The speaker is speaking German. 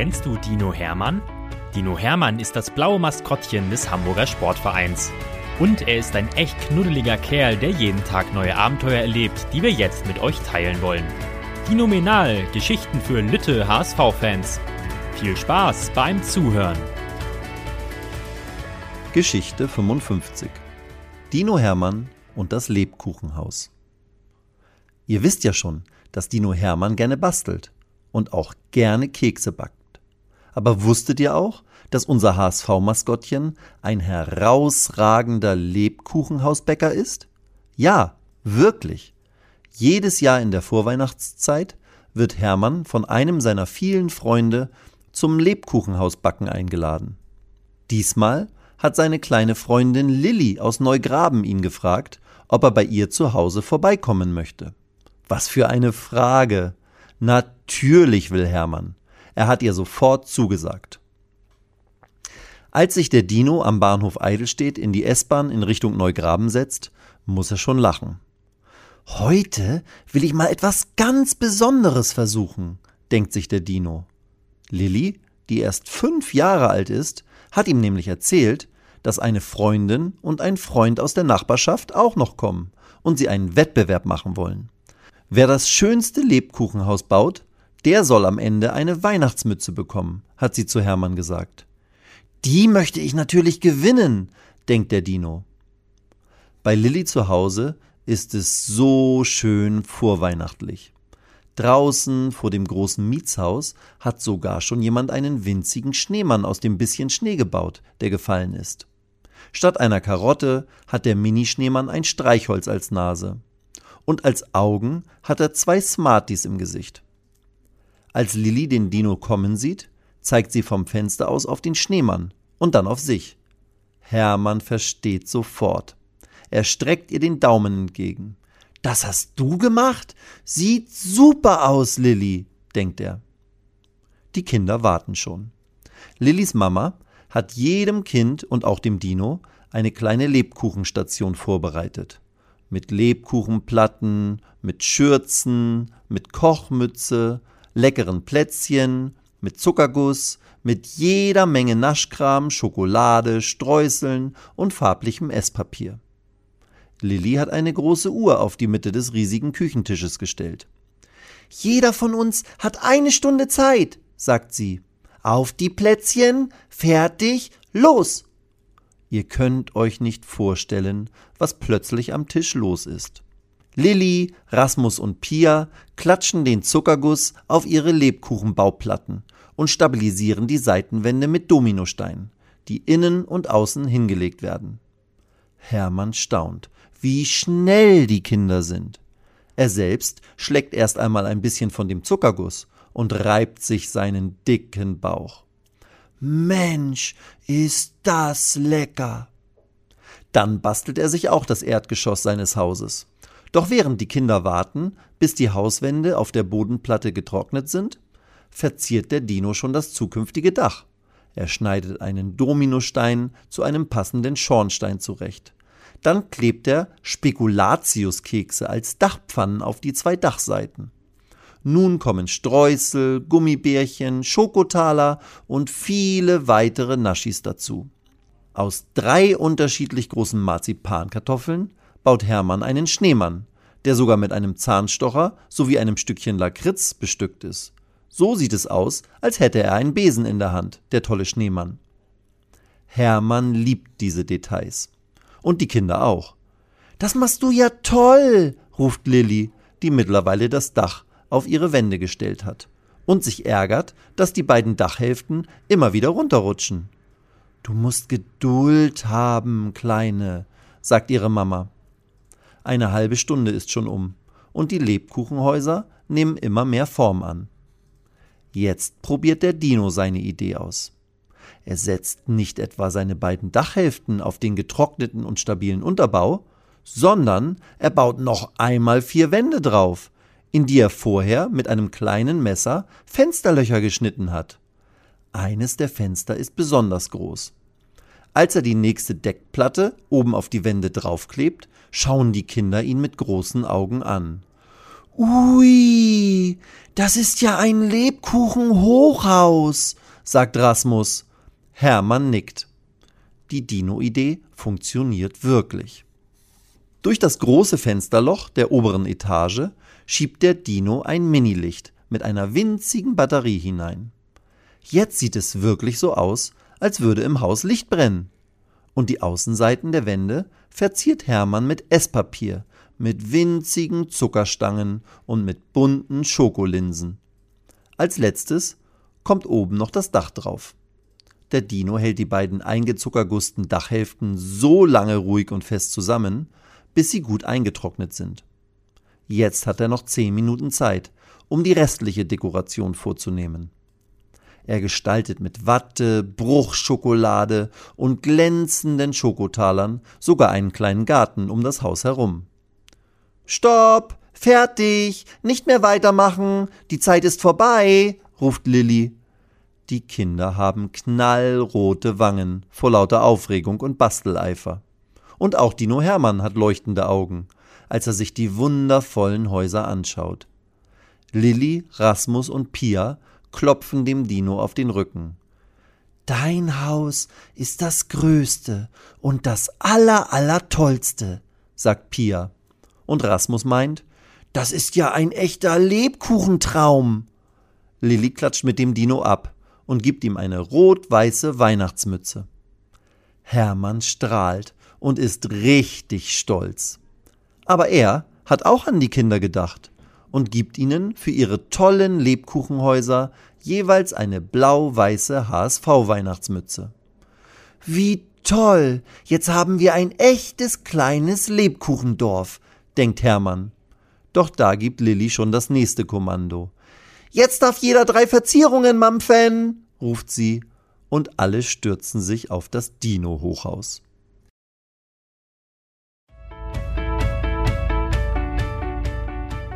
Kennst du Dino Hermann? Dino Hermann ist das blaue Maskottchen des Hamburger Sportvereins. Und er ist ein echt knuddeliger Kerl, der jeden Tag neue Abenteuer erlebt, die wir jetzt mit euch teilen wollen. Phänomenal, Geschichten für Lütte HSV-Fans. Viel Spaß beim Zuhören. Geschichte 55 Dino Hermann und das Lebkuchenhaus. Ihr wisst ja schon, dass Dino Hermann gerne bastelt und auch gerne Kekse backt. Aber wusstet ihr auch, dass unser HSV-Maskottchen ein herausragender Lebkuchenhausbäcker ist? Ja, wirklich. Jedes Jahr in der Vorweihnachtszeit wird Hermann von einem seiner vielen Freunde zum Lebkuchenhausbacken eingeladen. Diesmal hat seine kleine Freundin Lilly aus Neugraben ihn gefragt, ob er bei ihr zu Hause vorbeikommen möchte. Was für eine Frage. Natürlich will Hermann. Er hat ihr sofort zugesagt. Als sich der Dino am Bahnhof Eidelstedt in die S-Bahn in Richtung Neugraben setzt, muss er schon lachen. Heute will ich mal etwas ganz Besonderes versuchen, denkt sich der Dino. Lilly, die erst fünf Jahre alt ist, hat ihm nämlich erzählt, dass eine Freundin und ein Freund aus der Nachbarschaft auch noch kommen und sie einen Wettbewerb machen wollen. Wer das schönste Lebkuchenhaus baut, der soll am Ende eine Weihnachtsmütze bekommen, hat sie zu Hermann gesagt. Die möchte ich natürlich gewinnen, denkt der Dino. Bei Lilly zu Hause ist es so schön vorweihnachtlich. Draußen vor dem großen Mietshaus hat sogar schon jemand einen winzigen Schneemann aus dem bisschen Schnee gebaut, der gefallen ist. Statt einer Karotte hat der Minischneemann ein Streichholz als Nase. Und als Augen hat er zwei Smarties im Gesicht. Als Lilly den Dino kommen sieht, zeigt sie vom Fenster aus auf den Schneemann und dann auf sich. Hermann versteht sofort. Er streckt ihr den Daumen entgegen. Das hast du gemacht? Sieht super aus, Lilly, denkt er. Die Kinder warten schon. Lillys Mama hat jedem Kind und auch dem Dino eine kleine Lebkuchenstation vorbereitet. Mit Lebkuchenplatten, mit Schürzen, mit Kochmütze, leckeren Plätzchen, mit Zuckerguss, mit jeder Menge Naschkram, Schokolade, Streuseln und farblichem Esspapier. Lilly hat eine große Uhr auf die Mitte des riesigen Küchentisches gestellt. Jeder von uns hat eine Stunde Zeit, sagt sie. Auf die Plätzchen, fertig, los! Ihr könnt euch nicht vorstellen, was plötzlich am Tisch los ist. Lilly, Rasmus und Pia klatschen den Zuckerguss auf ihre Lebkuchenbauplatten und stabilisieren die Seitenwände mit Dominosteinen, die innen und außen hingelegt werden. Hermann staunt, wie schnell die Kinder sind. Er selbst schlägt erst einmal ein bisschen von dem Zuckerguss und reibt sich seinen dicken Bauch. Mensch, ist das lecker! Dann bastelt er sich auch das Erdgeschoss seines Hauses. Doch während die Kinder warten, bis die Hauswände auf der Bodenplatte getrocknet sind, verziert der Dino schon das zukünftige Dach. Er schneidet einen Dominostein zu einem passenden Schornstein zurecht. Dann klebt er Spekulatiuskekse als Dachpfannen auf die zwei Dachseiten. Nun kommen Streusel, Gummibärchen, Schokotaler und viele weitere Naschis dazu. Aus drei unterschiedlich großen Marzipankartoffeln baut Hermann einen Schneemann, der sogar mit einem Zahnstocher sowie einem Stückchen Lakritz bestückt ist. So sieht es aus, als hätte er einen Besen in der Hand, der tolle Schneemann. Hermann liebt diese Details. Und die Kinder auch. Das machst du ja toll, ruft Lilly, die mittlerweile das Dach auf ihre Wände gestellt hat und sich ärgert, dass die beiden Dachhälften immer wieder runterrutschen. Du musst Geduld haben, Kleine, sagt ihre Mama. Eine halbe Stunde ist schon um, und die Lebkuchenhäuser nehmen immer mehr Form an. Jetzt probiert der Dino seine Idee aus. Er setzt nicht etwa seine beiden Dachhälften auf den getrockneten und stabilen Unterbau, sondern er baut noch einmal vier Wände drauf, in die er vorher mit einem kleinen Messer Fensterlöcher geschnitten hat. Eines der Fenster ist besonders groß. Als er die nächste Deckplatte oben auf die Wände draufklebt, schauen die Kinder ihn mit großen Augen an. Ui, Das ist ja ein Lebkuchenhochhaus, sagt Rasmus. Hermann nickt. Die Dino-Idee funktioniert wirklich. Durch das große Fensterloch der oberen Etage schiebt der Dino ein Minilicht mit einer winzigen Batterie hinein. Jetzt sieht es wirklich so aus, als würde im Haus Licht brennen. Und die Außenseiten der Wände verziert Hermann mit Esspapier, mit winzigen Zuckerstangen und mit bunten Schokolinsen. Als letztes kommt oben noch das Dach drauf. Der Dino hält die beiden eingezuckergusten Dachhälften so lange ruhig und fest zusammen, bis sie gut eingetrocknet sind. Jetzt hat er noch zehn Minuten Zeit, um die restliche Dekoration vorzunehmen. Er gestaltet mit Watte, Bruchschokolade und glänzenden Schokotalern sogar einen kleinen Garten um das Haus herum. Stopp! Fertig! Nicht mehr weitermachen! Die Zeit ist vorbei! ruft Lilly. Die Kinder haben knallrote Wangen vor lauter Aufregung und Basteleifer. Und auch Dino Hermann hat leuchtende Augen, als er sich die wundervollen Häuser anschaut. Lilly, Rasmus und Pia klopfen dem Dino auf den Rücken. Dein Haus ist das größte und das aller aller tollste, sagt Pia. Und Rasmus meint, das ist ja ein echter Lebkuchentraum. Lilly klatscht mit dem Dino ab und gibt ihm eine rot-weiße Weihnachtsmütze. Hermann strahlt und ist richtig stolz. Aber er hat auch an die Kinder gedacht und gibt ihnen für ihre tollen Lebkuchenhäuser jeweils eine blau-weiße HSV-Weihnachtsmütze. Wie toll! Jetzt haben wir ein echtes kleines Lebkuchendorf, denkt Hermann. Doch da gibt Lilly schon das nächste Kommando. Jetzt darf jeder drei Verzierungen mampfen, ruft sie, und alle stürzen sich auf das Dino-Hochhaus.